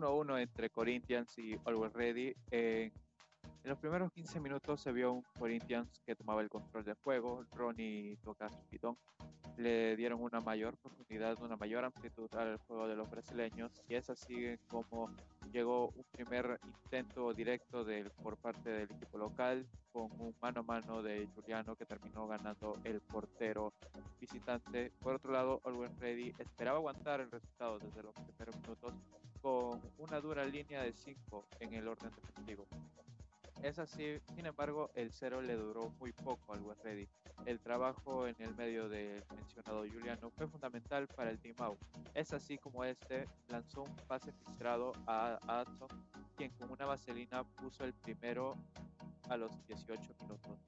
1-1 entre Corinthians y Always Ready. en los primeros 15 minutos se vio un Corinthians que tomaba el control del juego. Ronnie toca su pitón. Le dieron una mayor profundidad, una mayor amplitud al juego de los brasileños. Y es así como llegó un primer intento directo del, por parte del equipo local con un mano a mano de Juliano que terminó ganando el portero visitante. Por otro lado, Always Ready esperaba aguantar el resultado desde los primeros minutos una dura línea de 5 en el orden defensivo. Es así, sin embargo, el cero le duró muy poco al West Ready. El trabajo en el medio del mencionado Juliano fue fundamental para el Team Out. Es así como este lanzó un pase filtrado a Adson, quien con una vaselina puso el primero a los 18 minutos.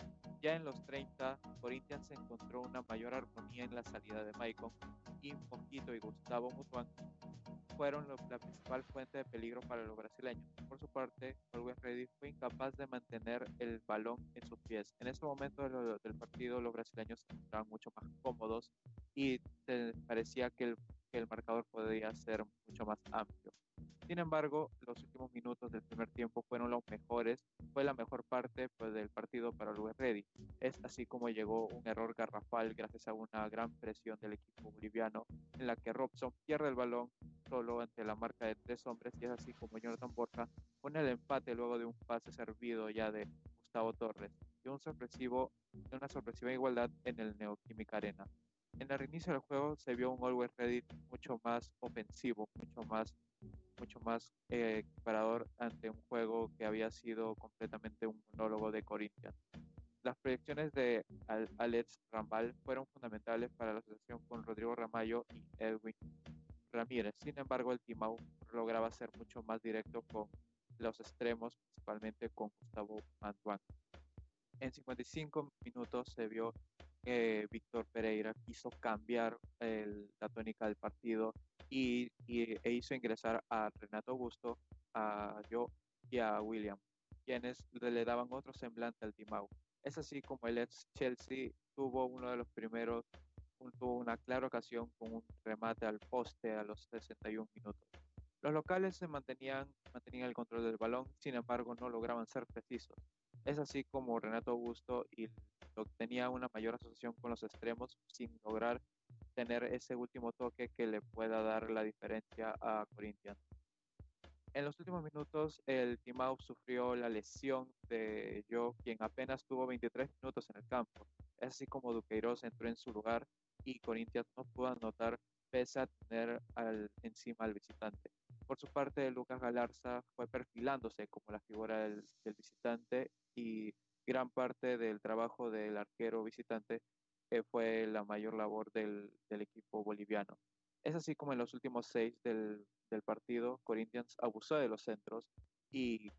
Ya en los 30, Corinthians encontró una mayor armonía en la salida de Maicon y Mosquito y Gustavo Mutuan fueron la principal fuente de peligro para los brasileños. Por su parte, Always Ready fue incapaz de mantener el balón en sus pies. En ese momento del partido, los brasileños estaban mucho más cómodos y parecía que el, que el marcador podía ser mucho más amplio. Sin embargo, los últimos minutos del primer tiempo fueron los mejores, fue la mejor parte pues, del partido para Luis Ready. Es así como llegó un error garrafal gracias a una gran presión del equipo boliviano, en la que Robson pierde el balón solo ante la marca de tres hombres, y es así como Jonathan Borja pone el empate luego de un pase servido ya de Gustavo Torres y un sorpresivo, una sorpresiva igualdad en el Neoquímica Arena. En el reinicio del juego se vio un Always Ready mucho más ofensivo, mucho más mucho más eh, equiparador ante un juego que había sido completamente un monólogo de Corinthians. Las proyecciones de Alex Rambal fueron fundamentales para la asociación con Rodrigo Ramallo y Edwin Ramírez. Sin embargo, el Timau lograba ser mucho más directo con los extremos, principalmente con Gustavo Mantuan. En 55 minutos se vio que Víctor Pereira quiso cambiar la tónica del partido y, e hizo ingresar a Renato Augusto, a yo y a William, quienes le daban otro semblante al Timau. Es así como el ex Chelsea tuvo uno de los primeros, clara ocasión con un remate al poste a los 61 minutos. Los locales se mantenían, mantenían el control del balón, sin embargo no lograban ser precisos. Es así como Renato Augusto y tenía una mayor asociación con los extremos sin lograr tener ese último toque que le pueda dar la diferencia a Corinthians. En los últimos minutos, el Timau sufrió la lesión de Joe, quien apenas tuvo 23 minutos en el campo. Es así como Duqueiroz entró en su lugar y Corinthians no pudo anotar pese a tener al, encima al visitante. Por su parte, Lucas Galarza fue perfilándose como la figura del, visitante y gran parte del trabajo del arquero visitante fue la mayor labor del, equipo boliviano. Es así como en los últimos seis del, partido, Corinthians abusó de los centros y,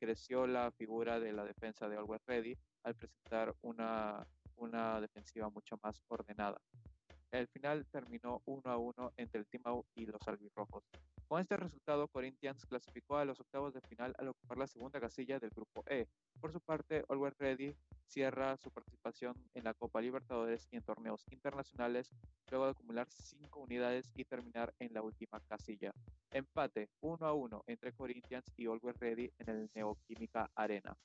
creció la figura de la defensa de Always Ready al presentar una defensiva mucho más ordenada. El final terminó uno a uno entre el Timau y los albirrojos. Con este resultado, Corinthians clasificó a los octavos de final al ocupar la segunda casilla del grupo E. Por su parte, Always Ready cierra su participación en la Copa Libertadores y en torneos internacionales, luego de acumular cinco unidades y terminar en la última casilla. Empate 1 a 1 entre Corinthians y Always Ready en el Neoquímica Arena.